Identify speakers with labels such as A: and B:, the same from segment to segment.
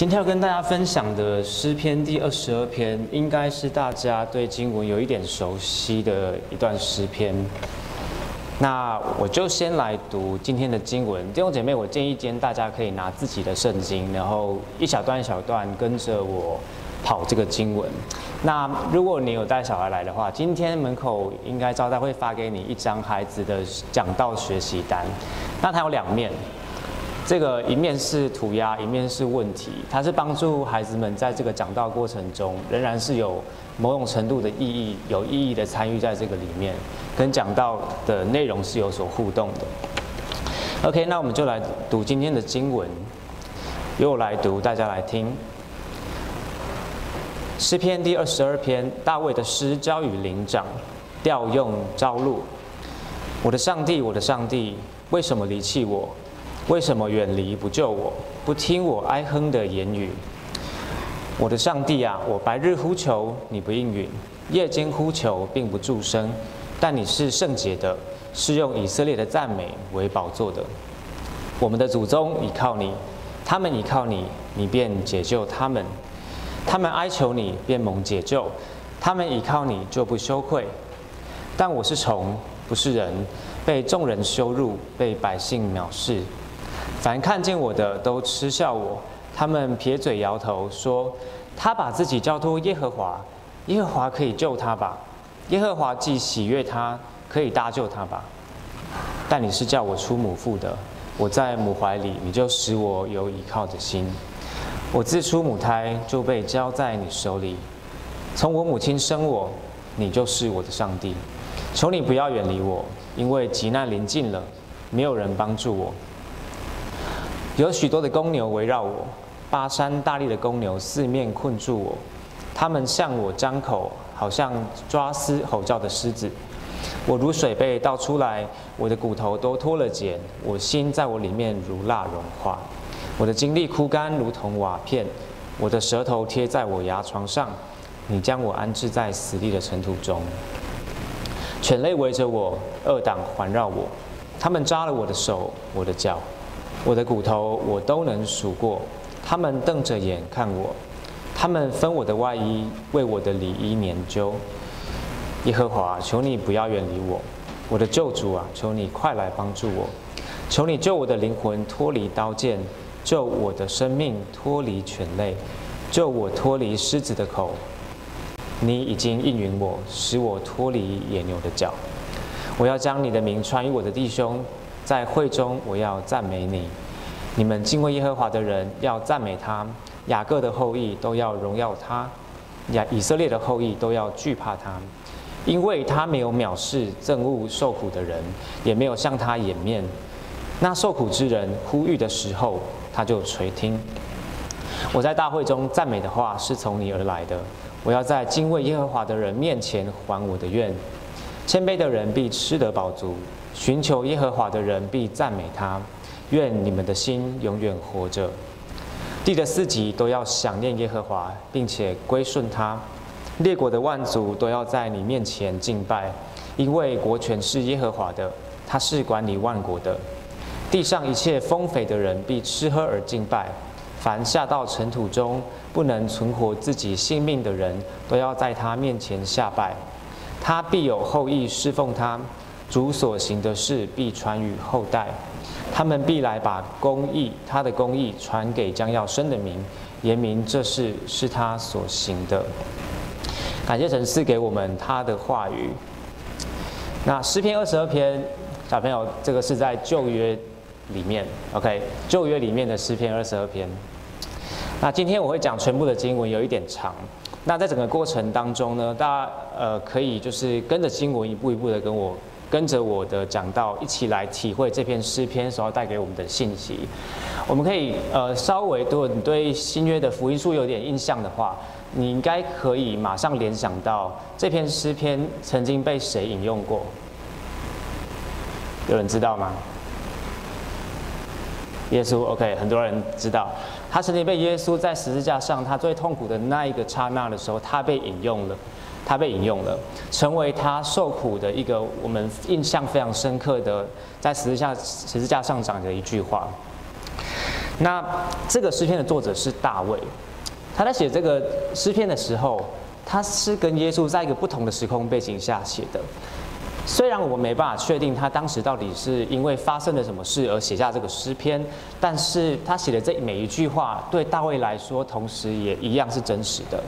A: 今天要跟大家分享的诗篇第二十二篇，应该是大家对经文有一点熟悉的一段诗篇。那我就先来读今天的经文。弟兄姐妹，我建议今天大家可以拿自己的圣经，然后一小段一小段跟着我跑这个经文。那如果你有带小孩来的话，今天门口应该招待会发给你一张孩子的讲道学习单。那它有两面。这个一面是涂鸦，一面是问题，它是帮助孩子们在这个讲道过程中，仍然是有某种程度的意义，有意义的参与在这个里面，跟讲道的内容是有所互动的。OK，那我们就来读今天的经文，由我来读，大家来听。诗篇第二十二篇，大卫的诗，交与灵长，调用朝录。我的上帝，我的上帝，为什么离弃我？为什么远离不救我，不听我哀哼的言语？我的上帝啊，我白日呼求你不应允，夜间呼求并不住声。但你是圣洁的，是用以色列的赞美为宝座的。我们的祖宗倚靠你，他们倚靠你，你便解救他们；他们哀求你，便蒙解救；他们倚靠你，就不羞愧。但我是虫，不是人，被众人羞辱，被百姓藐视。凡看见我的都嗤笑我，他们撇嘴摇头说：“他把自己交托耶和华，耶和华可以救他吧？耶和华既喜悦他，可以搭救他吧？”但你是叫我出母腹的，我在母怀里，你就使我有倚靠的心。我自出母胎就被交在你手里，从我母亲生我，你就是我的上帝。求你不要远离我，因为急难临近了，没有人帮助我。有许多的公牛围绕我，巴山大力的公牛四面困住我，他们向我张口，好像抓撕吼叫的狮子。我如水被倒出来，我的骨头都脱了茧，我心在我里面如蜡融化，我的精力枯干如同瓦片，我的舌头贴在我牙床上。你将我安置在死地的尘土中，犬类围着我，恶党环绕我，他们扎了我的手，我的脚。我的骨头我都能数过，他们瞪着眼看我，他们分我的外衣，为我的里衣研究。耶和华，求你不要远离我，我的救主啊，求你快来帮助我，求你救我的灵魂脱离刀剑，救我的生命脱离犬类，救我脱离狮子的口。你已经应允我，使我脱离野牛的脚。我要将你的名传与我的弟兄。在会中，我要赞美你；你们敬畏耶和华的人要赞美他；雅各的后裔都要荣耀他；亚以色列的后裔都要惧怕他，因为他没有藐视憎恶受苦的人，也没有向他掩面。那受苦之人呼吁的时候，他就垂听。我在大会中赞美的话是从你而来的。我要在敬畏耶和华的人面前还我的愿。谦卑的人必吃得饱足。寻求耶和华的人必赞美他，愿你们的心永远活着。地的四极都要想念耶和华，并且归顺他。列国的万族都要在你面前敬拜，因为国权是耶和华的，他是管理万国的。地上一切丰肥的人必吃喝而敬拜，凡下到尘土中不能存活自己性命的人，都要在他面前下拜。他必有后裔侍奉他。主所行的事必传与后代，他们必来把公义，他的公义传给将要生的民，言明这事是他所行的。感谢神赐给我们他的话语。那诗篇二十二篇，小朋友，这个是在旧约里面，OK，旧约里面的诗篇二十二篇。那今天我会讲全部的经文，有一点长。那在整个过程当中呢，大家呃可以就是跟着经文一步一步的跟我。跟着我的讲道一起来体会这篇诗篇所要带给我们的信息。我们可以呃稍微对你对新约的福音书有点印象的话，你应该可以马上联想到这篇诗篇曾经被谁引用过？有人知道吗？耶稣，OK，很多人知道，他曾经被耶稣在十字架上他最痛苦的那一个刹那的时候，他被引用了。他被引用了，成为他受苦的一个我们印象非常深刻的，在十字架十字架上讲的一句话。那这个诗篇的作者是大卫，他在写这个诗篇的时候，他是跟耶稣在一个不同的时空背景下写的。虽然我们没办法确定他当时到底是因为发生了什么事而写下这个诗篇，但是他写的这每一句话对大卫来说，同时也一样是真实的。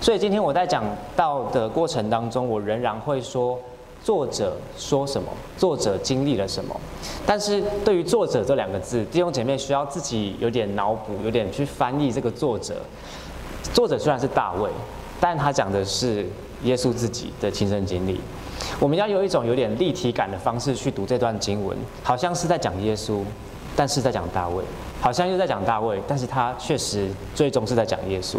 A: 所以今天我在讲到的过程当中，我仍然会说。作者说什么？作者经历了什么？但是对于“作者”这两个字，弟兄姐妹需要自己有点脑补，有点去翻译这个作者。作者虽然是大卫，但他讲的是耶稣自己的亲身经历。我们要有一种有点立体感的方式去读这段经文，好像是在讲耶稣，但是在讲大卫；好像又在讲大卫，但是他确实最终是在讲耶稣。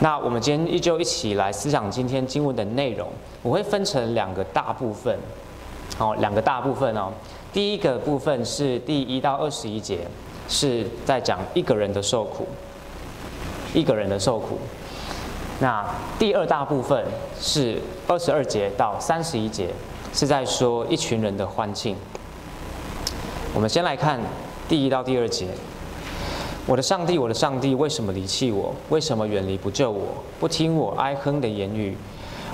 A: 那我们今天依旧一起来思想今天经文的内容。我会分成两个大部分，哦，两个大部分哦。第一个部分是第一到二十一节，是在讲一个人的受苦，一个人的受苦。那第二大部分是二十二节到三十一节，是在说一群人的欢庆。我们先来看第一到第二节。我的上帝，我的上帝，为什么离弃我？为什么远离不救我？不听我哀哼的言语。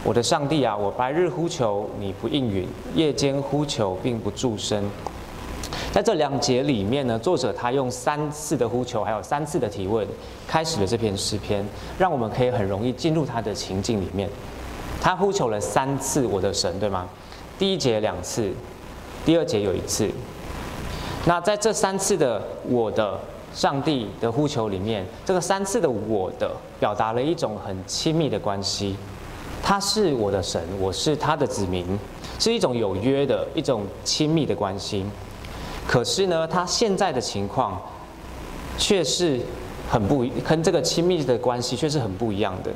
A: 我的上帝啊，我白日呼求你不应允，夜间呼求并不住声。在这两节里面呢，作者他用三次的呼求，还有三次的提问，开始了这篇诗篇，让我们可以很容易进入他的情境里面。他呼求了三次我的神，对吗？第一节两次，第二节有一次。那在这三次的我的。上帝的呼求里面，这个三次的“我的”表达了一种很亲密的关系。他是我的神，我是他的子民，是一种有约的一种亲密的关系。可是呢，他现在的情况却是很不，跟这个亲密的关系却是很不一样的。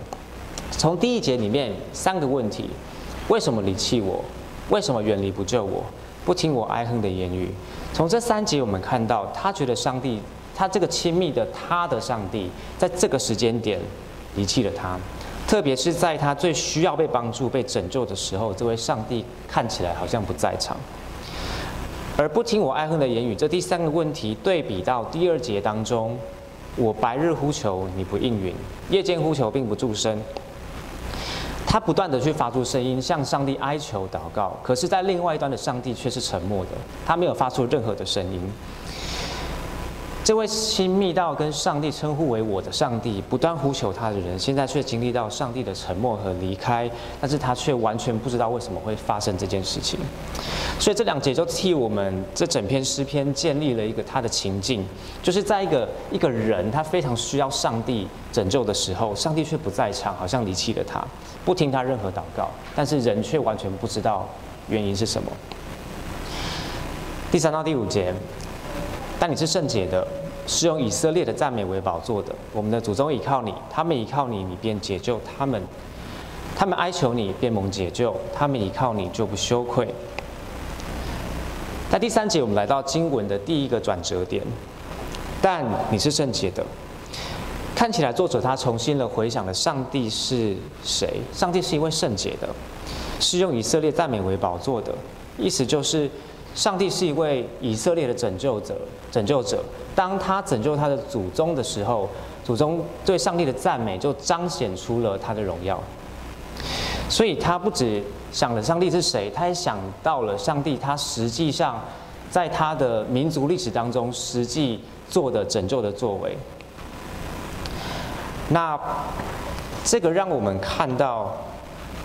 A: 从第一节里面三个问题：为什么离弃我？为什么远离不救我？不听我哀恨的言语？从这三节我们看到，他觉得上帝。他这个亲密的他的上帝，在这个时间点离弃了他，特别是在他最需要被帮助、被拯救的时候，这位上帝看起来好像不在场。而不听我哀恨的言语，这第三个问题对比到第二节当中，我白日呼求你不应允，夜间呼求并不助声。他不断地去发出声音，向上帝哀求祷告，可是，在另外一端的上帝却是沉默的，他没有发出任何的声音。这位亲密到跟上帝称呼为我的上帝，不断呼求他的人，现在却经历到上帝的沉默和离开，但是他却完全不知道为什么会发生这件事情。所以这两节就替我们这整篇诗篇建立了一个他的情境，就是在一个一个人他非常需要上帝拯救的时候，上帝却不在场，好像离弃了他，不听他任何祷告，但是人却完全不知道原因是什么。第三到第五节。但你是圣洁的，是用以色列的赞美为宝座的。我们的祖宗倚靠你，他们倚靠你，你便解救他们；他们哀求你，便蒙解救；他们倚靠你，就不羞愧。在第三节，我们来到经文的第一个转折点。但你是圣洁的，看起来作者他重新的回想了上帝是谁？上帝是一位圣洁的，是用以色列赞美为宝座的，意思就是。上帝是一位以色列的拯救者，拯救者。当他拯救他的祖宗的时候，祖宗对上帝的赞美就彰显出了他的荣耀。所以他不只想了上帝是谁，他也想到了上帝他实际上在他的民族历史当中实际做的拯救的作为。那这个让我们看到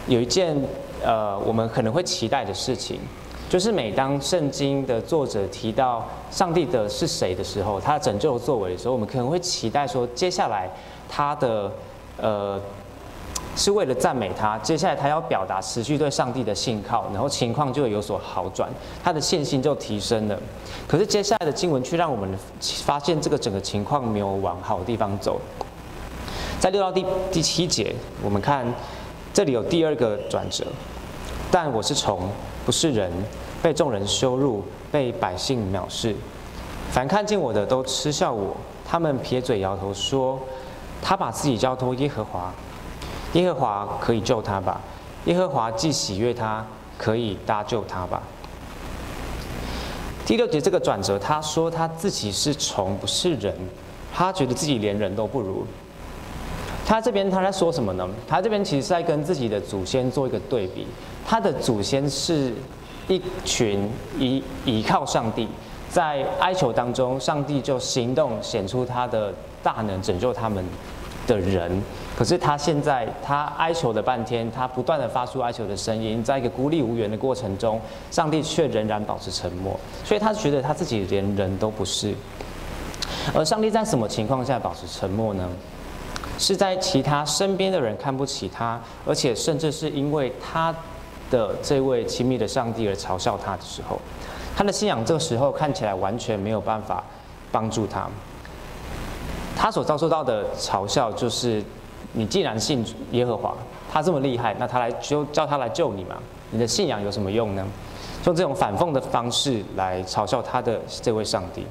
A: 有一件呃，我们可能会期待的事情。就是每当圣经的作者提到上帝的是谁的时候，他拯救作为的时候，我们可能会期待说，接下来他的呃是为了赞美他，接下来他要表达持续对上帝的信靠，然后情况就会有所好转，他的信心就提升了。可是接下来的经文却让我们发现这个整个情况没有往好的地方走。在六到第第七节，我们看这里有第二个转折，但我是从，不是人。被众人羞辱，被百姓藐视，凡看见我的都嗤笑我。他们撇嘴摇头说：“他把自己交托耶和华，耶和华可以救他吧？耶和华既喜悦他，可以搭救他吧？”第六节这个转折，他说他自己是虫，不是人，他觉得自己连人都不如。他这边他在说什么呢？他这边其实是在跟自己的祖先做一个对比。他的祖先是一群依依靠上帝，在哀求当中，上帝就行动显出他的大能，拯救他们的人。可是他现在，他哀求了半天，他不断的发出哀求的声音，在一个孤立无援的过程中，上帝却仍然保持沉默，所以他觉得他自己连人都不是。而上帝在什么情况下保持沉默呢？是在其他身边的人看不起他，而且甚至是因为他的这位亲密的上帝而嘲笑他的时候，他的信仰这个时候看起来完全没有办法帮助他。他所遭受到的嘲笑就是。你既然信耶和华，他这么厉害，那他来就叫他来救你嘛？你的信仰有什么用呢？用这种反讽的方式来嘲笑他的这位上帝，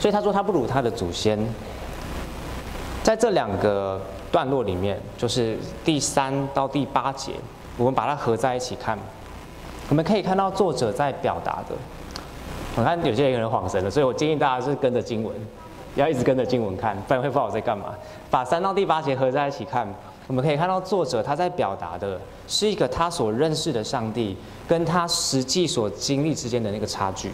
A: 所以他说他不如他的祖先。在这两个段落里面，就是第三到第八节，我们把它合在一起看，我们可以看到作者在表达的。我看有些人恍神了，所以我建议大家是跟着经文。要一直跟着经文看，不然会不知道我在干嘛。把三到第八节合在一起看，我们可以看到作者他在表达的是一个他所认识的上帝跟他实际所经历之间的那个差距。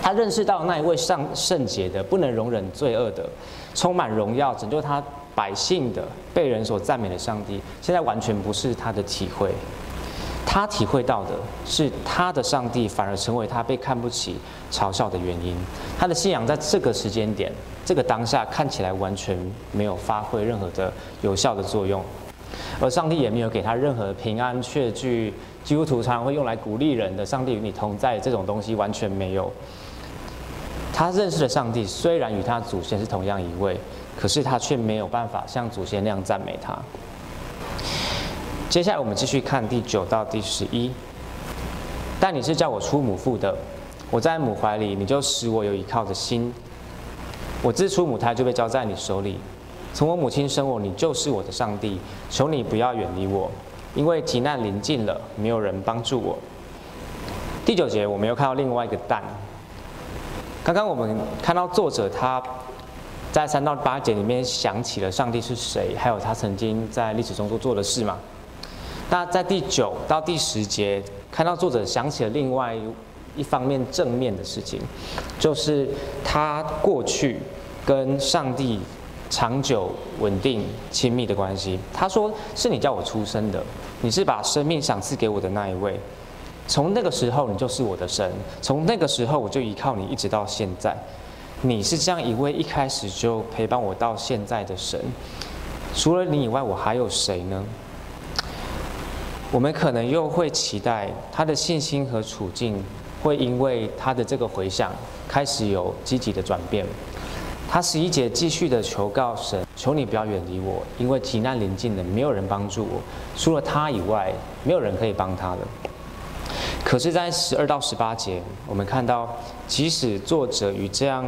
A: 他认识到那一位上圣洁的、不能容忍罪恶的、充满荣耀、拯救他百姓的、被人所赞美的上帝，现在完全不是他的体会。他体会到的是，他的上帝反而成为他被看不起、嘲笑的原因。他的信仰在这个时间点、这个当下看起来完全没有发挥任何的有效的作用，而上帝也没有给他任何平安、确据。基督徒常常会用来鼓励人的“上帝与你同在”这种东西完全没有。他认识的上帝虽然与他祖先是同样一位，可是他却没有办法像祖先那样赞美他。接下来我们继续看第九到第十一。但你是叫我出母腹的，我在母怀里，你就使我有依靠的心。我自出母胎就被交在你手里，从我母亲生我，你就是我的上帝。求你不要远离我，因为急难临近了，没有人帮助我。第九节我们又看到另外一个但。刚刚我们看到作者他。在三到八节里面想起了上帝是谁，还有他曾经在历史中做做的事嘛。那在第九到第十节，看到作者想起了另外一方面正面的事情，就是他过去跟上帝长久、稳定、亲密的关系。他说：“是你叫我出生的，你是把生命赏赐给我的那一位。从那个时候，你就是我的神；从那个时候，我就依靠你，一直到现在。”你是这样一位一开始就陪伴我到现在的神，除了你以外，我还有谁呢？我们可能又会期待他的信心和处境会因为他的这个回响开始有积极的转变。他十一节继续的求告神，求你不要远离我，因为急难临近了，没有人帮助我，除了他以外，没有人可以帮他了。可是，在十二到十八节，我们看到，即使作者与这样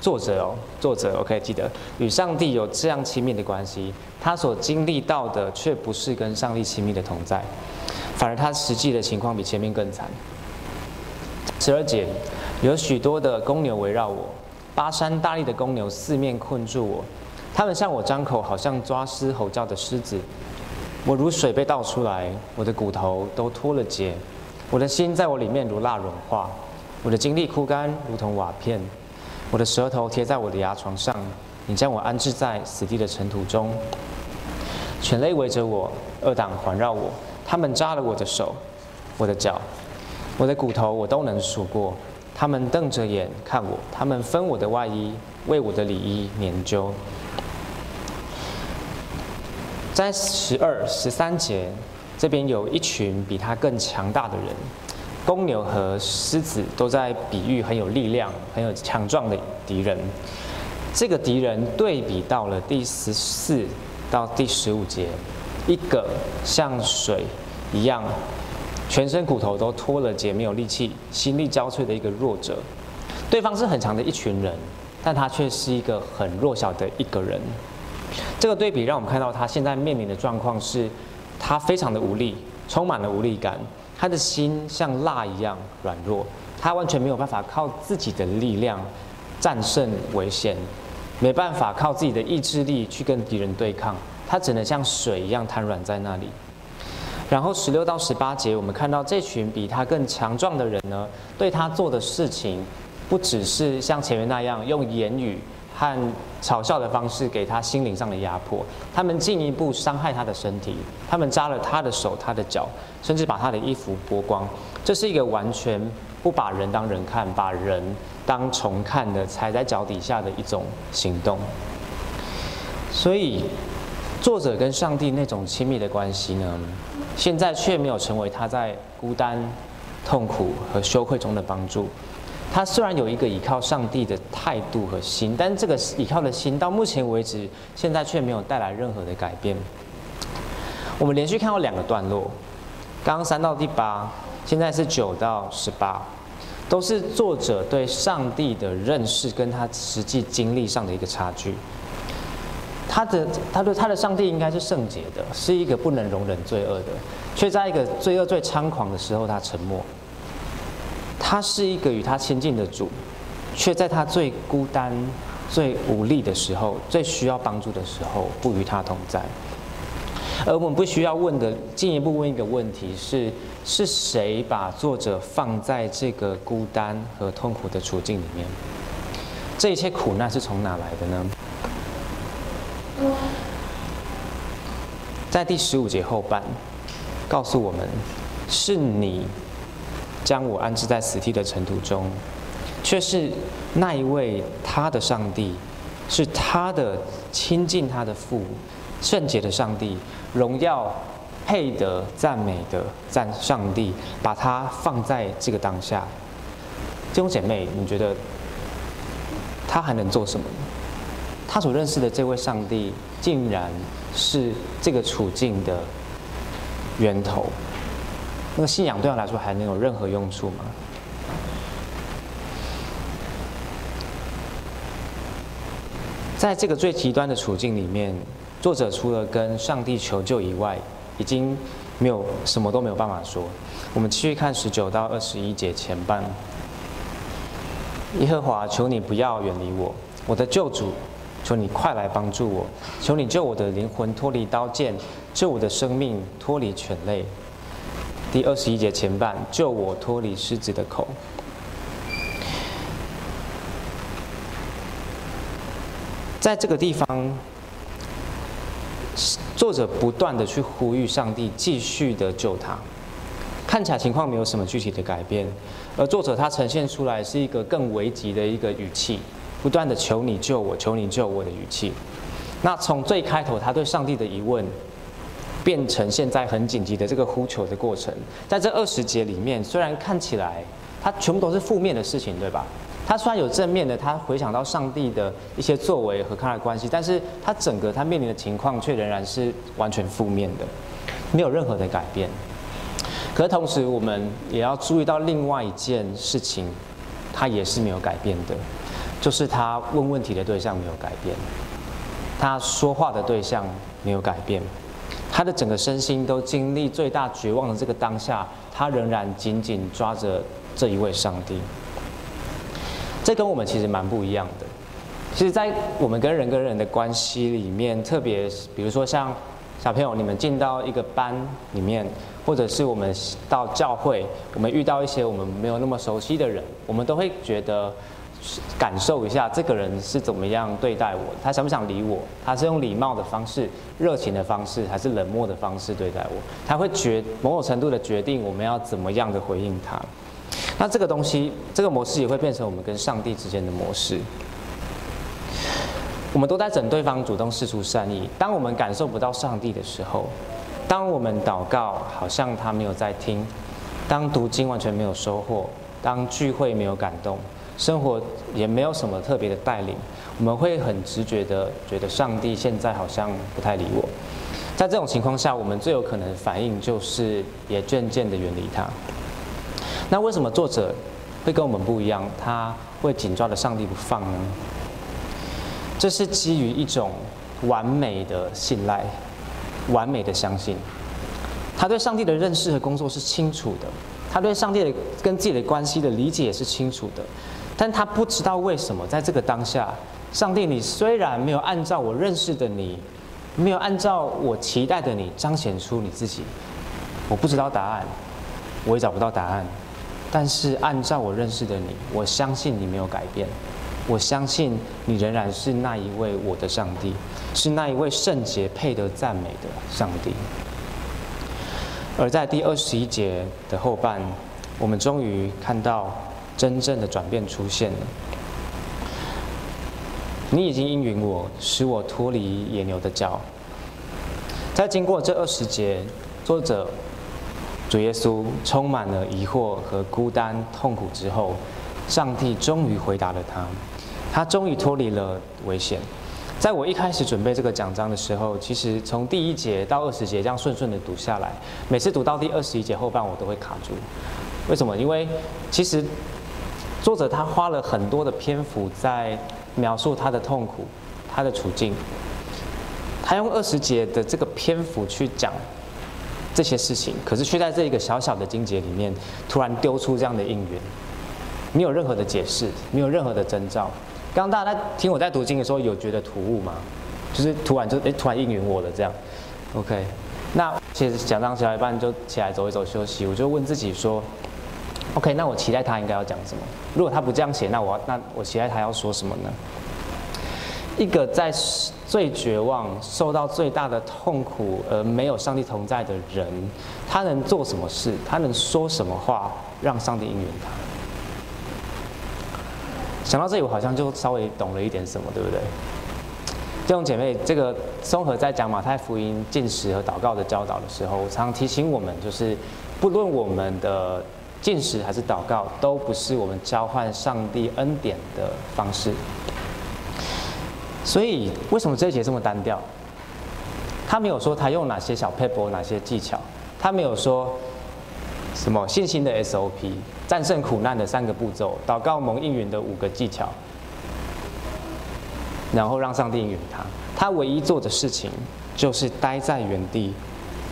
A: 作者哦，作者 OK 记得与上帝有这样亲密的关系，他所经历到的却不是跟上帝亲密的同在，反而他实际的情况比前面更惨。十二节，有许多的公牛围绕我，巴山大力的公牛四面困住我，他们向我张口，好像抓狮吼叫的狮子。我如水被倒出来，我的骨头都脱了节。我的心在我里面如蜡融化，我的精力枯干如同瓦片，我的舌头贴在我的牙床上，你将我安置在死地的尘土中。犬类围着我，恶党环绕我，他们扎了我的手，我的脚，我的骨头我都能数过。他们瞪着眼看我，他们分我的外衣，为我的里衣研究。在十二、十三节。这边有一群比他更强大的人，公牛和狮子都在比喻很有力量、很有强壮的敌人。这个敌人对比到了第十四到第十五节，一个像水一样，全身骨头都脱了节、没有力气、心力交瘁的一个弱者。对方是很强的一群人，但他却是一个很弱小的一个人。这个对比让我们看到他现在面临的状况是。他非常的无力，充满了无力感。他的心像蜡一样软弱，他完全没有办法靠自己的力量战胜危险，没办法靠自己的意志力去跟敌人对抗，他只能像水一样瘫软在那里。然后十六到十八节，我们看到这群比他更强壮的人呢，对他做的事情，不只是像前面那样用言语和嘲笑的方式给他心灵上的压迫，他们进一步伤害他的身体，他们扎了他的手、他的脚，甚至把他的衣服剥光。这是一个完全不把人当人看，把人当虫看的踩在脚底下的一种行动。所以，作者跟上帝那种亲密的关系呢，现在却没有成为他在孤单、痛苦和羞愧中的帮助。他虽然有一个依靠上帝的态度和心，但这个依靠的心到目前为止，现在却没有带来任何的改变。我们连续看到两个段落，刚刚三到第八，现在是九到十八，都是作者对上帝的认识跟他实际经历上的一个差距。他的他对他的上帝应该是圣洁的，是一个不能容忍罪恶的，却在一个罪恶最猖狂的时候，他沉默。他是一个与他亲近的主，却在他最孤单、最无力的时候、最需要帮助的时候，不与他同在。而我们不需要问的进一步问一个问题是：是谁把作者放在这个孤单和痛苦的处境里面？这一切苦难是从哪来的呢？在第十五节后半，告诉我们：是你将我安置在死地的尘土中，却是那一位他的上帝，是他的亲近他的父，圣洁的上帝，荣耀配得赞美的赞上帝，把他放在这个当下。弟兄姐妹，你觉得他还能做什么？他所认识的这位上帝，竟然是这个处境的源头。那个信仰对他来说还能有任何用处吗？在这个最极端的处境里面，作者除了跟上帝求救以外，已经没有什么都没有办法说。我们继续看十九到二十一节前半。耶和华，求你不要远离我，我的救主。求你快来帮助我！求你救我的灵魂脱离刀剑，救我的生命脱离犬类。第二十一节前半，救我脱离狮子的口。在这个地方，作者不断的去呼吁上帝继续的救他。看起来情况没有什么具体的改变，而作者他呈现出来是一个更危急的一个语气。不断的求你救我，求你救我的语气。那从最开头他对上帝的疑问，变成现在很紧急的这个呼求的过程，在这二十节里面，虽然看起来他全部都是负面的事情，对吧？他虽然有正面的，他回想到上帝的一些作为和他的关系，但是他整个他面临的情况却仍然是完全负面的，没有任何的改变。可是同时，我们也要注意到另外一件事情，他也是没有改变的。就是他问问题的对象没有改变，他说话的对象没有改变，他的整个身心都经历最大绝望的这个当下，他仍然紧紧抓着这一位上帝。这跟我们其实蛮不一样的。其实，在我们跟人跟人的关系里面，特别比如说像小朋友，你们进到一个班里面，或者是我们到教会，我们遇到一些我们没有那么熟悉的人，我们都会觉得。感受一下这个人是怎么样对待我，他想不想理我？他是用礼貌的方式、热情的方式，还是冷漠的方式对待我？他会决某种程度的决定我们要怎么样的回应他。那这个东西，这个模式也会变成我们跟上帝之间的模式。我们都在等对方主动释出善意。当我们感受不到上帝的时候，当我们祷告好像他没有在听，当读经完全没有收获，当聚会没有感动。生活也没有什么特别的带领，我们会很直觉的觉得上帝现在好像不太理我。在这种情况下，我们最有可能的反应就是也渐渐的远离他。那为什么作者会跟我们不一样？他会紧抓着上帝不放呢？这是基于一种完美的信赖，完美的相信。他对上帝的认识和工作是清楚的，他对上帝的跟自己的关系的理解也是清楚的，但他不知道为什么在这个当下，上帝，你虽然没有按照我认识的你，没有按照我期待的你彰显出你自己，我不知道答案，我也找不到答案，但是按照我认识的你，我相信你没有改变。我相信你仍然是那一位我的上帝，是那一位圣洁配得赞美的上帝。而在第二十一节的后半，我们终于看到真正的转变出现了。你已经应允我，使我脱离野牛的角。在经过这二十节，作者主耶稣充满了疑惑和孤单痛苦之后，上帝终于回答了他。他终于脱离了危险。在我一开始准备这个讲章的时候，其实从第一节到二十节这样顺顺的读下来，每次读到第二十一节后半，我都会卡住。为什么？因为其实作者他花了很多的篇幅在描述他的痛苦、他的处境。他用二十节的这个篇幅去讲这些事情，可是却在这一个小小的经节里面突然丢出这样的应允，没有任何的解释，没有任何的征兆。刚刚大家在听我在读经的时候，有觉得突兀吗？就是突然就哎，突然应允我了这样。OK，那其实讲章写到一半就起来走一走休息，我就问自己说：OK，那我期待他应该要讲什么？如果他不这样写，那我那我期待他要说什么呢？一个在最绝望、受到最大的痛苦而没有上帝同在的人，他能做什么事？他能说什么话让上帝应允他？想到这里，我好像就稍微懂了一点什么，对不对？弟兄姐妹，这个综合在讲马太福音禁食和祷告的教导的时候，我常提醒我们，就是不论我们的进食还是祷告，都不是我们交换上帝恩典的方式。所以，为什么这一节这么单调？他没有说他用哪些小撇步，哪些技巧，他没有说什么信心的 SOP。战胜苦难的三个步骤，祷告蒙应允的五个技巧，然后让上帝应允他。他唯一做的事情就是待在原地，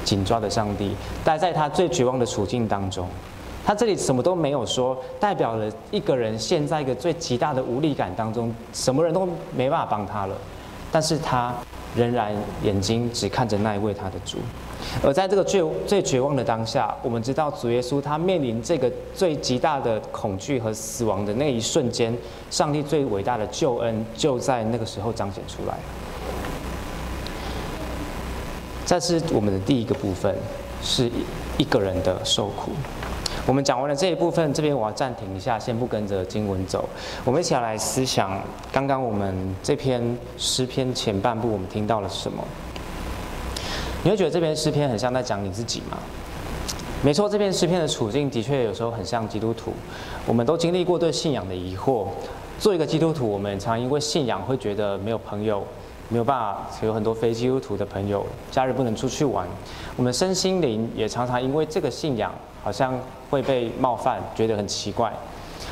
A: 紧抓着上帝，待在他最绝望的处境当中。他这里什么都没有说，代表了一个人陷在一个最极大的无力感当中，什么人都没办法帮他了。但是他仍然眼睛只看着那一位他的主。而在这个最最绝望的当下，我们知道主耶稣他面临这个最极大的恐惧和死亡的那一瞬间，上帝最伟大的救恩就在那个时候彰显出来。这是我们的第一个部分，是一个人的受苦。我们讲完了这一部分，这边我要暂停一下，先不跟着经文走，我们一起来思想刚刚我们这篇诗篇前半部我们听到了什么。你会觉得这篇诗篇很像在讲你自己吗？没错，这篇诗篇的处境的确有时候很像基督徒。我们都经历过对信仰的疑惑。做一个基督徒，我们常因为信仰会觉得没有朋友，没有办法有很多非基督徒的朋友，假日不能出去玩。我们身心灵也常常因为这个信仰好像会被冒犯，觉得很奇怪。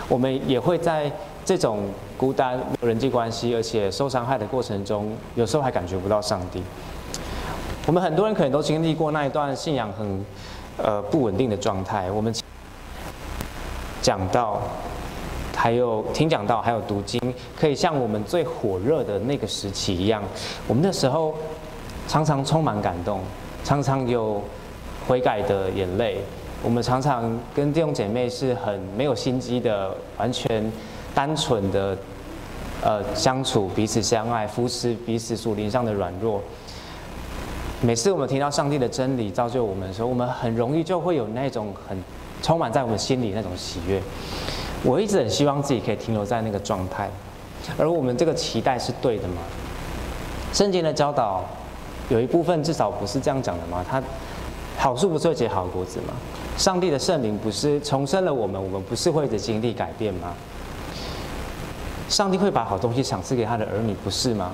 A: 我们也会在这种孤单、没有人际关系，而且受伤害的过程中，有时候还感觉不到上帝。我们很多人可能都经历过那一段信仰很，呃不稳定的状态。我们讲到，还有听讲到，还有读经，可以像我们最火热的那个时期一样。我们那时候常常充满感动，常常有悔改的眼泪。我们常常跟弟兄姐妹是很没有心机的，完全单纯的，呃相处，彼此相爱，扶持彼此属灵上的软弱。每次我们听到上帝的真理造就我们的时候，我们很容易就会有那种很充满在我们心里那种喜悦。我一直很希望自己可以停留在那个状态，而我们这个期待是对的吗？圣经的教导有一部分至少不是这样讲的吗？他好树不是会结好果子吗？上帝的圣灵不是重生了我们，我们不是会的经历改变吗？上帝会把好东西赏赐给他的儿女，不是吗？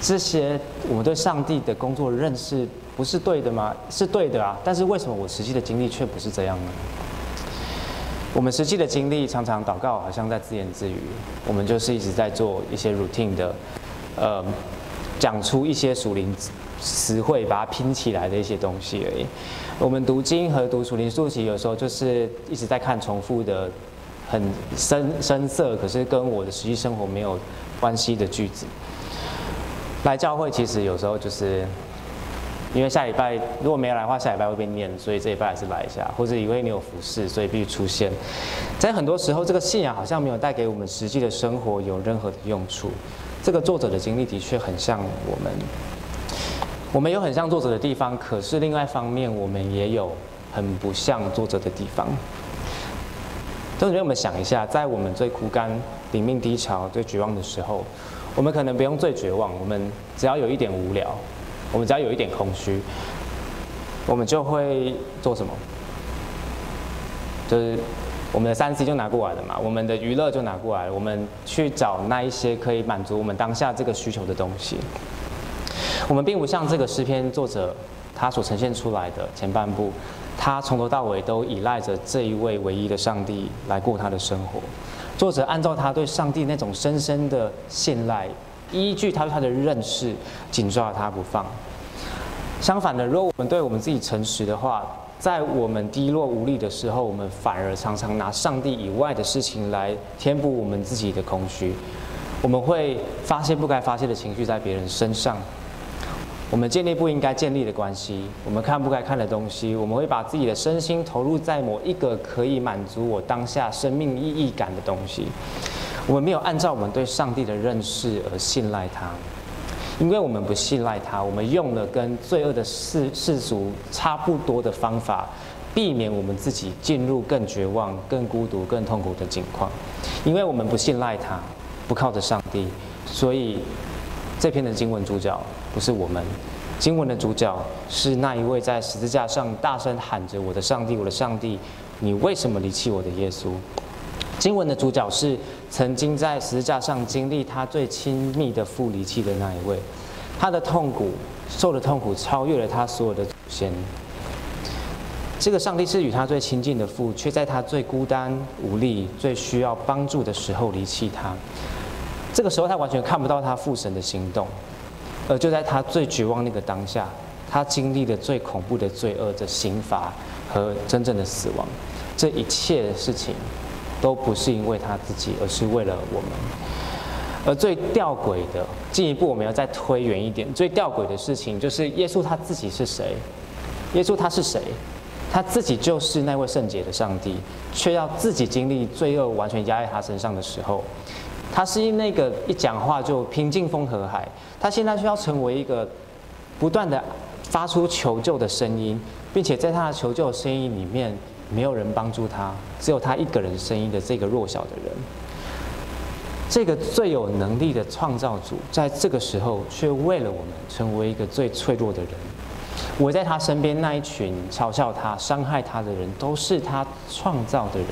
A: 这些我们对上帝的工作认识不是对的吗？是对的啊，但是为什么我实际的经历却不是这样呢？我们实际的经历常常祷告，好像在自言自语，我们就是一直在做一些 routine 的，呃，讲出一些属灵词汇把它拼起来的一些东西而已。我们读经和读属灵书籍，有时候就是一直在看重复的、很深深色，可是跟我的实际生活没有关系的句子。来教会其实有时候就是。因为下礼拜如果没有来的话，下礼拜会被念，所以这礼拜还是来一下，或者因为你有服侍，所以必须出现。在很多时候，这个信仰好像没有带给我们实际的生活有任何的用处。这个作者的经历的确很像我们，我们有很像作者的地方，可是另外一方面，我们也有很不像作者的地方。同学们想一下，在我们最枯干、灵命低潮、最绝望的时候，我们可能不用最绝望，我们只要有一点无聊。我们只要有一点空虚，我们就会做什么？就是我们的三 C 就拿过来了嘛，我们的娱乐就拿过来了，我们去找那一些可以满足我们当下这个需求的东西。我们并不像这个诗篇作者他所呈现出来的前半部，他从头到尾都依赖着这一位唯一的上帝来过他的生活。作者按照他对上帝那种深深的信赖。依据他对他的认识，紧抓他不放。相反的，如果我们对我们自己诚实的话，在我们低落无力的时候，我们反而常常拿上帝以外的事情来填补我们自己的空虚。我们会发泄不该发泄的情绪在别人身上，我们建立不应该建立的关系，我们看不该看的东西，我们会把自己的身心投入在某一个可以满足我当下生命意义感的东西。我们没有按照我们对上帝的认识而信赖他，因为我们不信赖他，我们用了跟罪恶的世世俗差不多的方法，避免我们自己进入更绝望、更孤独、更痛苦的境况。因为我们不信赖他，不靠着上帝，所以这篇的经文主角不是我们，经文的主角是那一位在十字架上大声喊着：“我的上帝，我的上帝，你为什么离弃我的耶稣？”经文的主角是曾经在十字架上经历他最亲密的父离弃的那一位，他的痛苦受的痛苦超越了他所有的祖先。这个上帝是与他最亲近的父，却在他最孤单无力、最需要帮助的时候离弃他。这个时候他完全看不到他父神的行动，而就在他最绝望那个当下，他经历了最恐怖的罪恶的刑罚和真正的死亡。这一切的事情。都不是因为他自己，而是为了我们。而最吊诡的，进一步我们要再推远一点，最吊诡的事情就是耶稣他自己是谁？耶稣他是谁？他自己就是那位圣洁的上帝，却要自己经历罪恶完全压在他身上的时候，他是因那个一讲话就平静风和海。他现在需要成为一个不断的发出求救的声音，并且在他的求救的声音里面。没有人帮助他，只有他一个人声音的这个弱小的人，这个最有能力的创造主，在这个时候却为了我们成为一个最脆弱的人。围在他身边那一群嘲笑他、伤害他的人，都是他创造的人，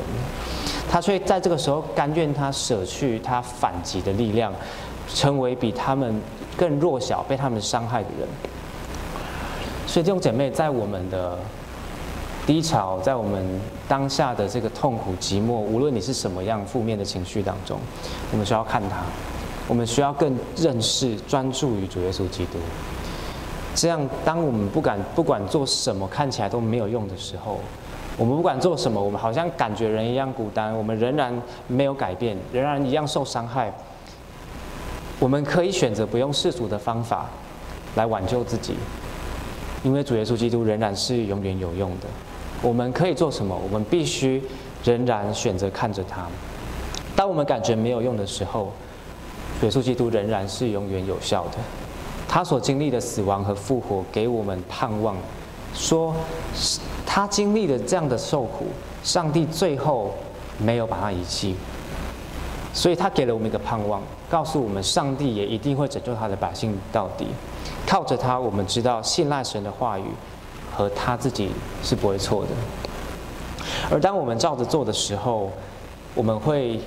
A: 他却在这个时候甘愿他舍去他反击的力量，成为比他们更弱小、被他们伤害的人。所以，弟兄姐妹，在我们的。低潮在我们当下的这个痛苦、寂寞，无论你是什么样负面的情绪当中，我们需要看他，我们需要更认识、专注于主耶稣基督。这样，当我们不敢、不管做什么看起来都没有用的时候，我们不管做什么，我们好像感觉人一样孤单，我们仍然没有改变，仍然一样受伤害。我们可以选择不用世俗的方法来挽救自己，因为主耶稣基督仍然是永远有用的。我们可以做什么？我们必须仍然选择看着他。当我们感觉没有用的时候，耶稣基督仍然是永远有效的。他所经历的死亡和复活，给我们盼望，说他经历了这样的受苦，上帝最后没有把他遗弃，所以他给了我们一个盼望，告诉我们上帝也一定会拯救他的百姓到底。靠着他，我们知道信赖神的话语。和他自己是不会错的，而当我们照着做的时候，我们会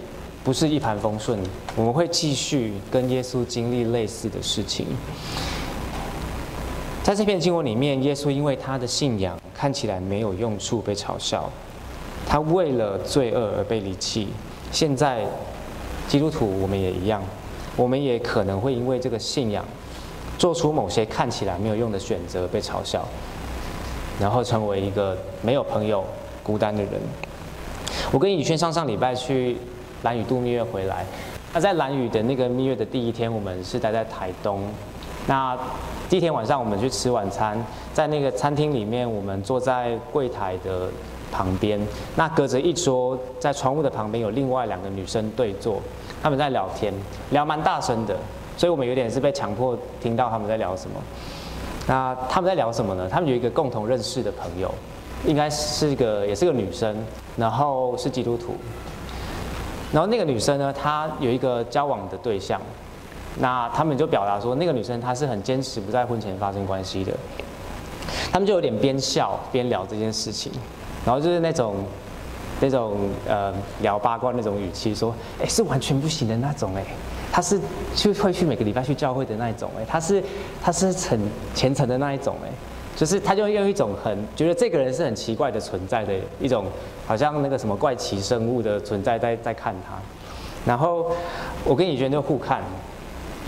A: 不是一帆风顺，我们会继续跟耶稣经历类似的事情。在这篇经文里面，耶稣因为他的信仰看起来没有用处被嘲笑，他为了罪恶而被离弃。现在基督徒我们也一样，我们也可能会因为这个信仰做出某些看起来没有用的选择被嘲笑，然后成为一个没有朋友、孤单的人。我跟宇轩上上礼拜去蓝雨度蜜月回来，那在蓝雨的那个蜜月的第一天，我们是待在台东。那第一天晚上，我们去吃晚餐，在那个餐厅里面，我们坐在柜台的旁边。那隔着一桌，在窗户的旁边有另外两个女生对坐，他们在聊天，聊蛮大声的，所以我们有点是被强迫听到他们在聊什么。那他们在聊什么呢？他们有一个共同认识的朋友，应该是个也是个女生，然后是基督徒。然后那个女生呢，她有一个交往的对象。那他们就表达说，那个女生她是很坚持不在婚前发生关系的。他们就有点边笑边聊这件事情，然后就是那种那种呃聊八卦那种语气，说，哎，是完全不行的那种，哎，他是就会去每个礼拜去教会的那一种，哎，他是他是很虔诚的那一种，哎，就是他就用一种很觉得这个人是很奇怪的存在的一种，好像那个什么怪奇生物的存在在在看他。然后我跟以轩就互看。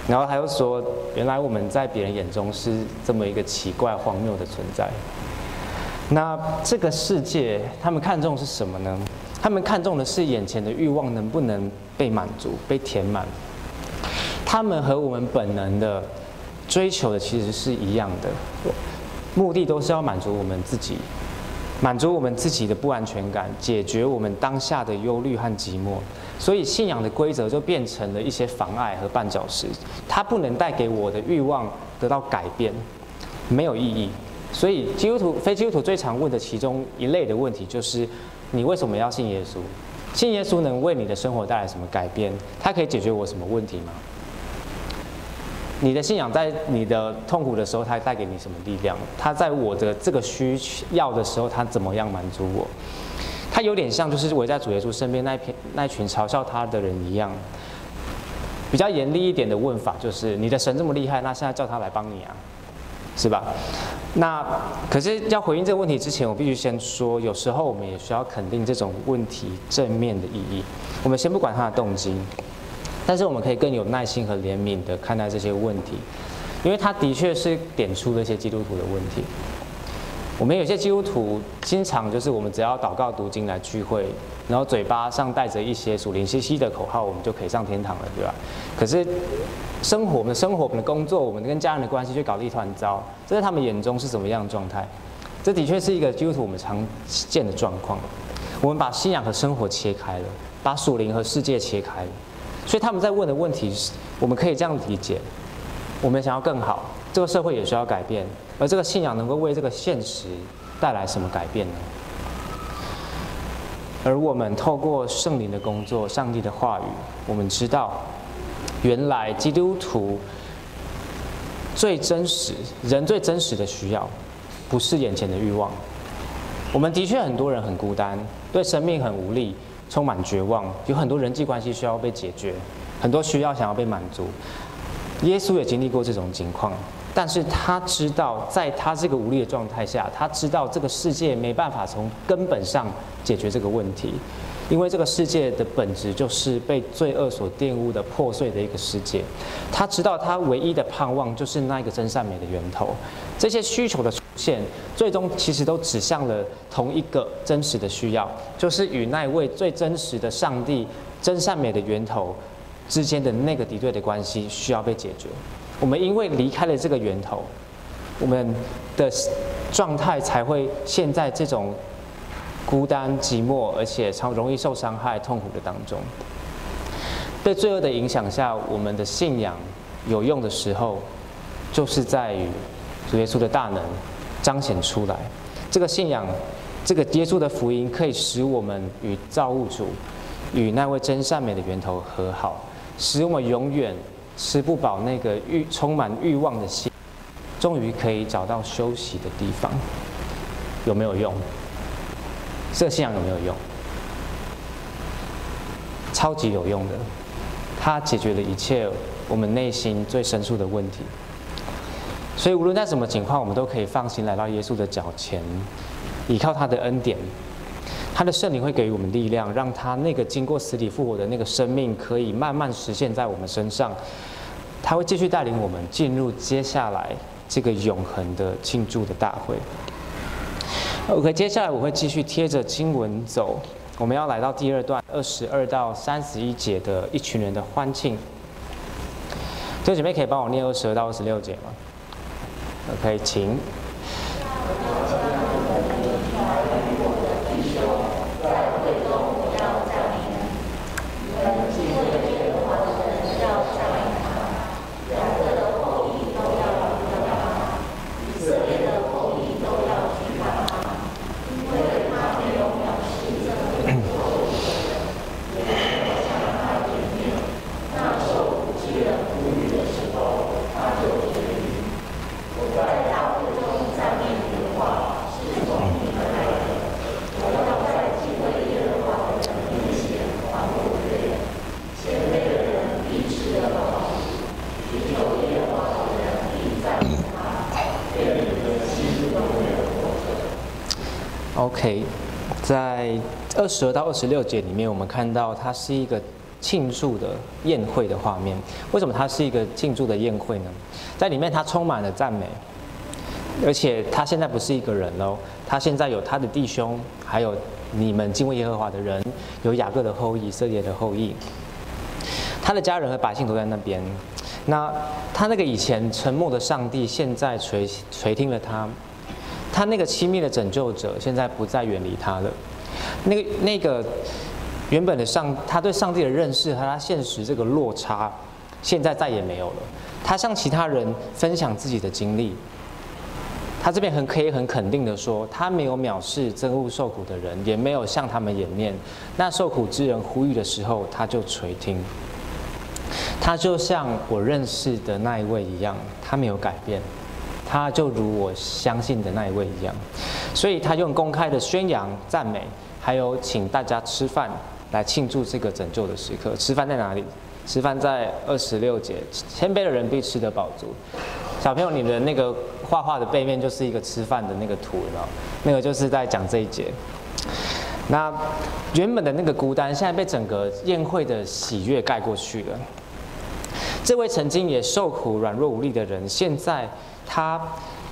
A: 然后他又说：“原来我们在别人眼中是这么一个奇怪、荒谬的存在。那这个世界，他们看重是什么呢？他们看重的是眼前的欲望能不能被满足、被填满。他们和我们本能的追求的其实是一样的，目的都是要满足我们自己，满足我们自己的不安全感，解决我们当下的忧虑和寂寞。”所以信仰的规则就变成了一些妨碍和绊脚石，它不能带给我的欲望得到改变，没有意义。所以基督徒、非基督徒最常问的其中一类的问题就是：你为什么要信耶稣？信耶稣能为你的生活带来什么改变？它可以解决我什么问题吗？你的信仰在你的痛苦的时候，它带给你什么力量？它在我的这个需要的时候，它怎么样满足我？他有点像，就是围在主耶稣身边那片那群嘲笑他的人一样。比较严厉一点的问法就是：你的神这么厉害，那现在叫他来帮你啊，是吧？那可是要回应这个问题之前，我必须先说，有时候我们也需要肯定这种问题正面的意义。我们先不管他的动机，但是我们可以更有耐心和怜悯的看待这些问题，因为他的确是点出了一些基督徒的问题。我们有些基督徒经常就是我们只要祷告读经来聚会，然后嘴巴上带着一些属灵兮兮的口号，我们就可以上天堂了，对吧？可是生活，我们的生活，我们的工作，我们跟家人的关系却搞得一团糟，这在他们眼中是什么样的状态？这的确是一个基督徒我们常见的状况。我们把信仰和生活切开了，把属灵和世界切开了，所以他们在问的问题是，我们可以这样理解：我们想要更好，这个社会也需要改变。而这个信仰能够为这个现实带来什么改变呢？而我们透过圣灵的工作、上帝的话语，我们知道，原来基督徒最真实、人最真实的需要，不是眼前的欲望。我们的确很多人很孤单，对生命很无力，充满绝望，有很多人际关系需要被解决，很多需要想要被满足。耶稣也经历过这种情况。但是他知道，在他这个无力的状态下，他知道这个世界没办法从根本上解决这个问题，因为这个世界的本质就是被罪恶所玷污的破碎的一个世界。他知道他唯一的盼望就是那一个真善美的源头。这些需求的现，最终其实都指向了同一个真实的需要，就是与那位最真实的上帝真善美的源头之间的那个敌对的关系需要被解决。我们因为离开了这个源头，我们的状态才会陷在这种孤单、寂寞，而且常容易受伤害、痛苦的当中。被罪恶的影响下，我们的信仰有用的时候，就是在于主耶稣的大能彰显出来。这个信仰，这个耶稣的福音，可以使我们与造物主、与那位真善美的源头和好，使我们永远。吃不饱那个欲充满欲望的心，终于可以找到休息的地方，有没有用？这个信仰有没有用？超级有用的，它解决了一切我们内心最深处的问题。所以无论在什么情况，我们都可以放心来到耶稣的脚前，依靠他的恩典。他的圣灵会给予我们力量，让他那个经过死里复活的那个生命，可以慢慢实现在我们身上。他会继续带领我们进入接下来这个永恒的庆祝的大会。OK，接下来我会继续贴着经文走，我们要来到第二段二十二到三十一节的一群人的欢庆。这姐妹可以帮我念二十二到二十六节吗？OK，请。OK，在二十二到二十六节里面，我们看到它是一个庆祝的宴会的画面。为什么它是一个庆祝的宴会呢？在里面，它充满了赞美，而且他现在不是一个人喽，他现在有他的弟兄，还有你们敬畏耶和华的人，有雅各的后裔、以色列的后裔，他的家人和百姓都在那边。那他那个以前沉默的上帝，现在垂垂听了他。他那个亲密的拯救者现在不再远离他了，那个那个原本的上，他对上帝的认识和他现实这个落差，现在再也没有了。他向其他人分享自己的经历，他这边很可以很肯定的说，他没有藐视憎恶受苦的人，也没有向他们掩面。那受苦之人呼吁的时候，他就垂听。他就像我认识的那一位一样，他没有改变。他就如我相信的那一位一样，所以他用公开的宣扬、赞美，还有请大家吃饭来庆祝这个拯救的时刻。吃饭在哪里？吃饭在二十六节，谦卑的人必吃得饱足。小朋友，你的那个画画的背面就是一个吃饭的那个图了，那个就是在讲这一节。那原本的那个孤单，现在被整个宴会的喜悦盖过去了。这位曾经也受苦、软弱无力的人，现在。他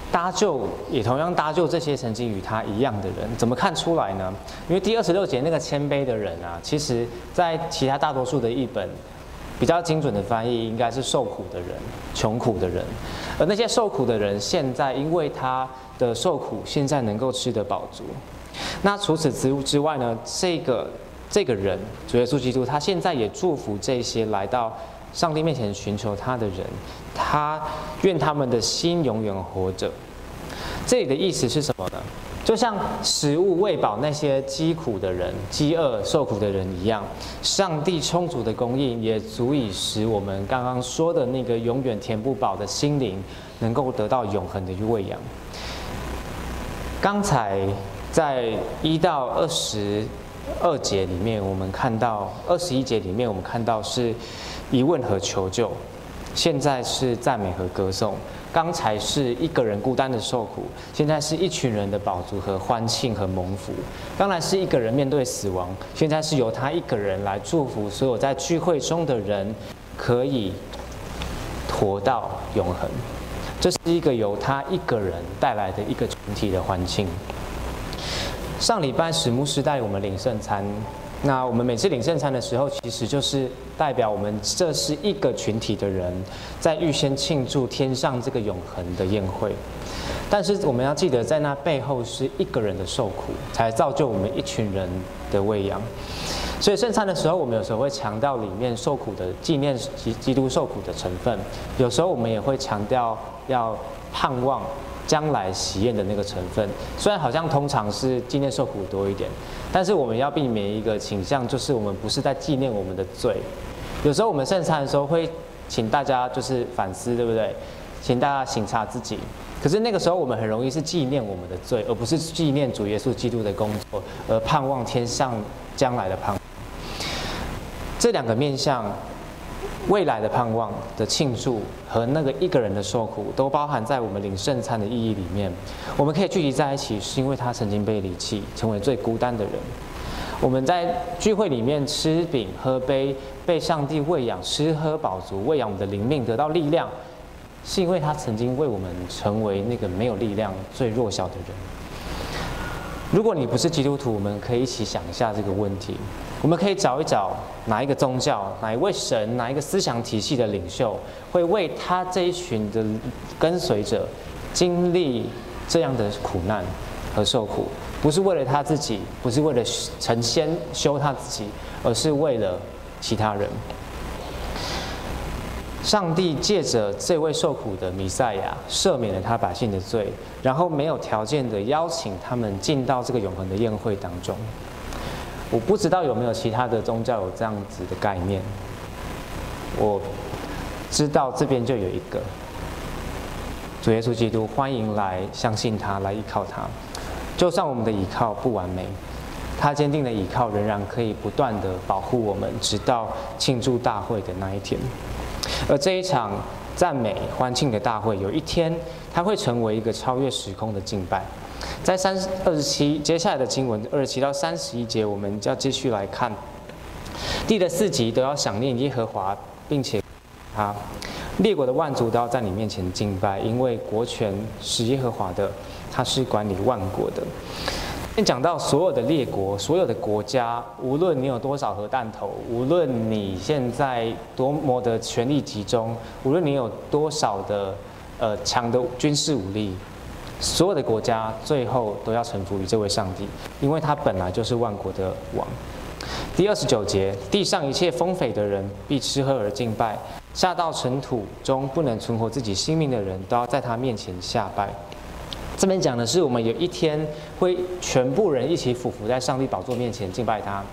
A: 搭救，也同样搭救这些曾经与他一样的人，怎么看出来呢？因为第二十六节那个谦卑的人啊，其实在其他大多数的译本比较精准的翻译应该是受苦的人、穷苦的人，而那些受苦的人现在因为他的受苦，现在能够吃得饱足。那除此之之外呢？这个这个人主耶稣基督，他现在也祝福这些来到。上帝面前寻求他的人，他愿他们的心永远活着。这里的意思是什么呢？就像食物喂饱那些饥苦的人、饥饿受苦的人一样，上帝充足的供应也足以使我们刚刚说的那个永远填不饱的心灵，能够得到永恒的喂养。刚才在一到二十二节里面，我们看到二十一节里面，我们看到是。疑问和求救，现在是赞美和歌颂。刚才是一个人孤单的受苦，现在是一群人的饱足和欢庆和蒙福。刚才是一个人面对死亡，现在是由他一个人来祝福所有在聚会中的人，可以活到永恒。这是一个由他一个人带来的一个群体的欢庆。上礼拜史牧师带我们领圣餐。那我们每次领圣餐的时候，其实就是代表我们这是一个群体的人，在预先庆祝天上这个永恒的宴会。但是我们要记得，在那背后是一个人的受苦，才造就我们一群人的喂养。所以圣餐的时候，我们有时候会强调里面受苦的纪念基基督受苦的成分，有时候我们也会强调要盼望。将来喜宴的那个成分，虽然好像通常是纪念受苦多一点，但是我们要避免一个倾向，就是我们不是在纪念我们的罪。有时候我们圣餐的时候会请大家就是反思，对不对？请大家省察自己。可是那个时候我们很容易是纪念我们的罪，而不是纪念主耶稣基督的工作，而盼望天上将来的盼望。这两个面向。未来的盼望的庆祝和那个一个人的受苦，都包含在我们领圣餐的意义里面。我们可以聚集在一起，是因为他曾经被离弃，成为最孤单的人。我们在聚会里面吃饼喝杯，被上帝喂养，吃喝饱足，喂养我们的灵命，得到力量，是因为他曾经为我们成为那个没有力量、最弱小的人。如果你不是基督徒，我们可以一起想一下这个问题。我们可以找一找哪一个宗教、哪一位神、哪一个思想体系的领袖，会为他这一群的跟随者经历这样的苦难和受苦。不是为了他自己，不是为了成仙修他自己，而是为了其他人。上帝借着这位受苦的弥赛亚，赦免了他百姓的罪，然后没有条件的邀请他们进到这个永恒的宴会当中。我不知道有没有其他的宗教有这样子的概念。我知道这边就有一个主耶稣基督，欢迎来相信他，来依靠他。就算我们的依靠不完美，他坚定的依靠仍然可以不断的保护我们，直到庆祝大会的那一天。而这一场赞美欢庆的大会，有一天它会成为一个超越时空的敬拜。在三二十七接下来的经文二十七到三十一节，我们就要继续来看。地的四极都要想念耶和华，并且他列国的万族都要在你面前敬拜，因为国权是耶和华的。他是管理万国的。先讲到所有的列国、所有的国家，无论你有多少核弹头，无论你现在多么的权力集中，无论你有多少的呃强的军事武力，所有的国家最后都要臣服于这位上帝，因为他本来就是万国的王。第二十九节，地上一切丰肥的人必吃喝而敬拜，下到尘土中不能存活自己性命的人都要在他面前下拜。这边讲的是，我们有一天会全部人一起俯伏在上帝宝座面前敬拜他，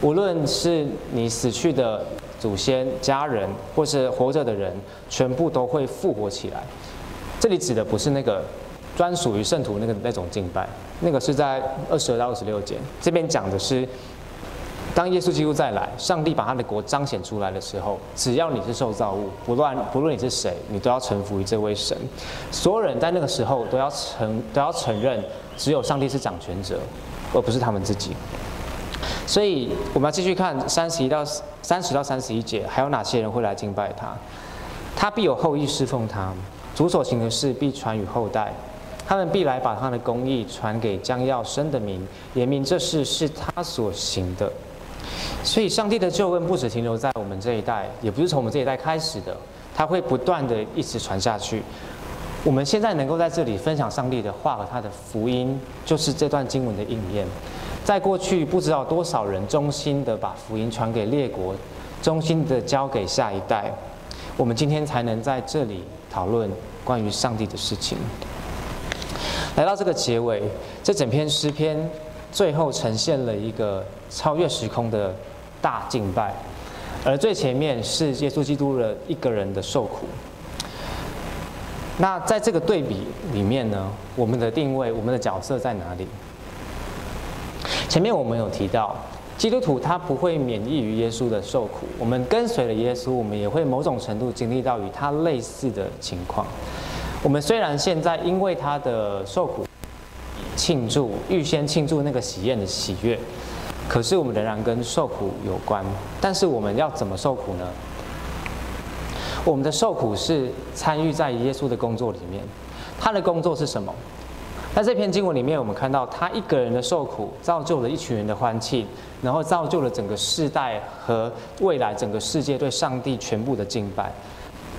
A: 无论是你死去的祖先、家人，或是活着的人，全部都会复活起来。这里指的不是那个专属于圣徒那个那种敬拜，那个是在二十二到二十六节。这边讲的是。当耶稣基督再来，上帝把他的国彰显出来的时候，只要你是受造物，不论不论你是谁，你都要臣服于这位神。所有人在那个时候都要承都要承认，只有上帝是掌权者，而不是他们自己。所以我们要继续看三十一到三十到三十一节，还有哪些人会来敬拜他？他必有后裔侍奉他，主所行的事必传与后代，他们必来把他的公义传给将要生的民，言明这事是他所行的。所以，上帝的救恩不止停留在我们这一代，也不是从我们这一代开始的，它会不断的一直传下去。我们现在能够在这里分享上帝的话和他的福音，就是这段经文的应验。在过去，不知道多少人忠心的把福音传给列国，忠心的交给下一代，我们今天才能在这里讨论关于上帝的事情。来到这个结尾，这整篇诗篇最后呈现了一个超越时空的。大敬拜，而最前面是耶稣基督的一个人的受苦。那在这个对比里面呢，我们的定位、我们的角色在哪里？前面我们有提到，基督徒他不会免疫于耶稣的受苦，我们跟随了耶稣，我们也会某种程度经历到与他类似的情况。我们虽然现在因为他的受苦庆祝，预先庆祝那个喜宴的喜悦。可是我们仍然跟受苦有关，但是我们要怎么受苦呢？我们的受苦是参与在耶稣的工作里面，他的工作是什么？在这篇经文里面，我们看到他一个人的受苦，造就了一群人的欢庆，然后造就了整个世代和未来整个世界对上帝全部的敬拜。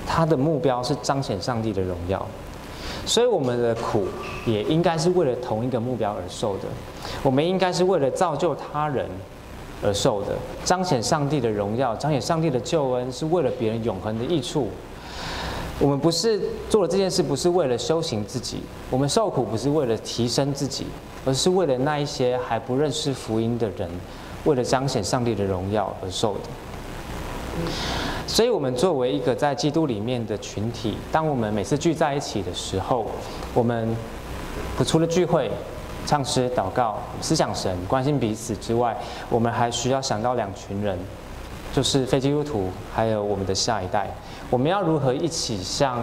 A: 他的目标是彰显上帝的荣耀。所以我们的苦也应该是为了同一个目标而受的，我们应该是为了造就他人而受的，彰显上帝的荣耀，彰显上帝的救恩，是为了别人永恒的益处。我们不是做了这件事，不是为了修行自己，我们受苦不是为了提升自己，而是为了那一些还不认识福音的人，为了彰显上帝的荣耀而受的。所以，我们作为一个在基督里面的群体，当我们每次聚在一起的时候，我们除了聚会、唱诗、祷告、思想神、关心彼此之外，我们还需要想到两群人，就是非基督徒，还有我们的下一代。我们要如何一起向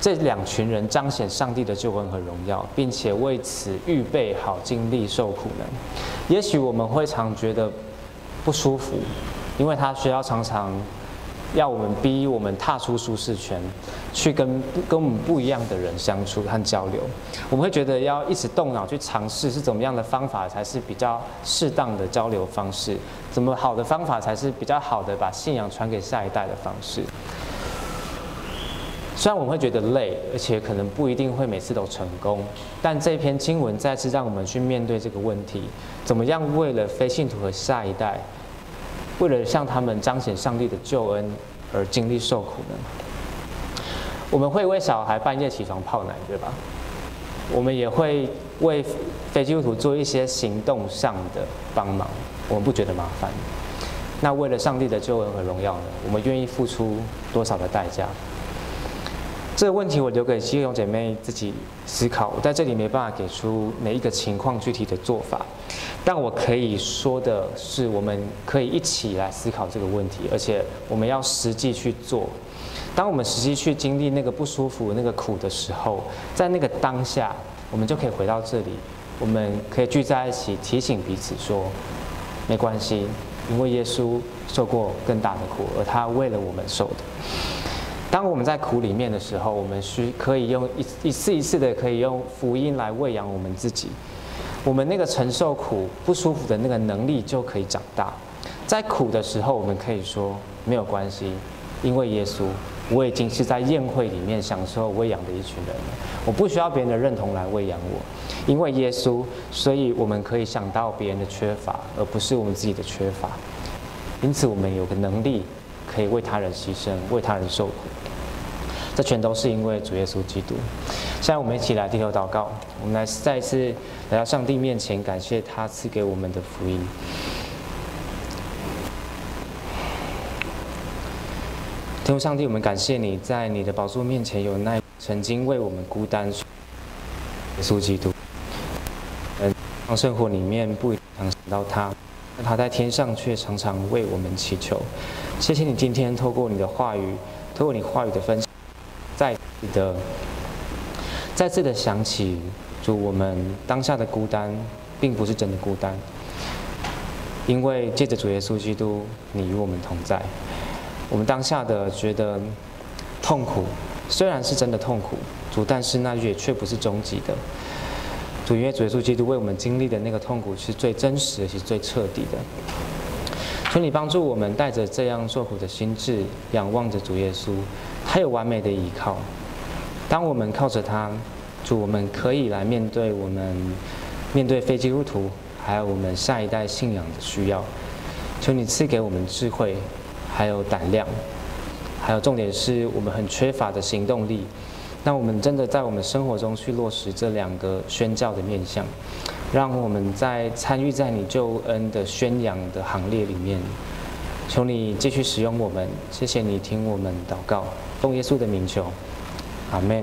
A: 这两群人彰显上帝的救恩和荣耀，并且为此预备好经历受苦呢？也许我们会常觉得不舒服，因为他需要常常要我们逼我们踏出舒适圈，去跟跟我们不一样的人相处和交流。我们会觉得要一直动脑去尝试是怎么样的方法才是比较适当的交流方式，怎么好的方法才是比较好的把信仰传给下一代的方式。虽然我们会觉得累，而且可能不一定会每次都成功，但这篇经文再次让我们去面对这个问题：怎么样为了非信徒和下一代，为了向他们彰显上帝的救恩而经历受苦呢？我们会为小孩半夜起床泡奶，对吧？我们也会为非基督徒做一些行动上的帮忙，我们不觉得麻烦。那为了上帝的救恩和荣耀呢？我们愿意付出多少的代价？这个问题我留给弟兄姐妹自己思考，我在这里没办法给出每一个情况具体的做法，但我可以说的是，我们可以一起来思考这个问题，而且我们要实际去做。当我们实际去经历那个不舒服、那个苦的时候，在那个当下，我们就可以回到这里，我们可以聚在一起，提醒彼此说：没关系，因为耶稣受过更大的苦，而他为了我们受的。当我们在苦里面的时候，我们需可以用一一次一次的可以用福音来喂养我们自己，我们那个承受苦不舒服的那个能力就可以长大。在苦的时候，我们可以说没有关系，因为耶稣，我已经是在宴会里面享受喂养的一群人了，我不需要别人的认同来喂养我，因为耶稣，所以我们可以想到别人的缺乏，而不是我们自己的缺乏。因此，我们有个能力。可以为他人牺牲，为他人受苦，这全都是因为主耶稣基督。现在我们一起来低头祷告，我们来再一次来到上帝面前，感谢他赐给我们的福音。天父上帝，我们感谢你在你的宝座面前有那曾经为我们孤单，耶稣基督。嗯，当生活里面不一定想到他。他在天上却常常为我们祈求。谢谢你今天透过你的话语，透过你话语的分享，再次的再次的想起，主我们当下的孤单，并不是真的孤单，因为借着主耶稣基督，你与我们同在。我们当下的觉得痛苦，虽然是真的痛苦，主，但是那也却不是终极的。主，因为主耶稣基督为我们经历的那个痛苦是最真实的，是最彻底的。求你帮助我们带着这样受苦的心志，仰望着主耶稣，他有完美的依靠。当我们靠着他，主，我们可以来面对我们面对非基督徒，还有我们下一代信仰的需要。求你赐给我们智慧，还有胆量，还有重点是我们很缺乏的行动力。那我们真的在我们生活中去落实这两个宣教的面向，让我们在参与在你救恩的宣扬的行列里面。求你继续使用我们，谢谢你听我们祷告，奉耶稣的名求，阿门。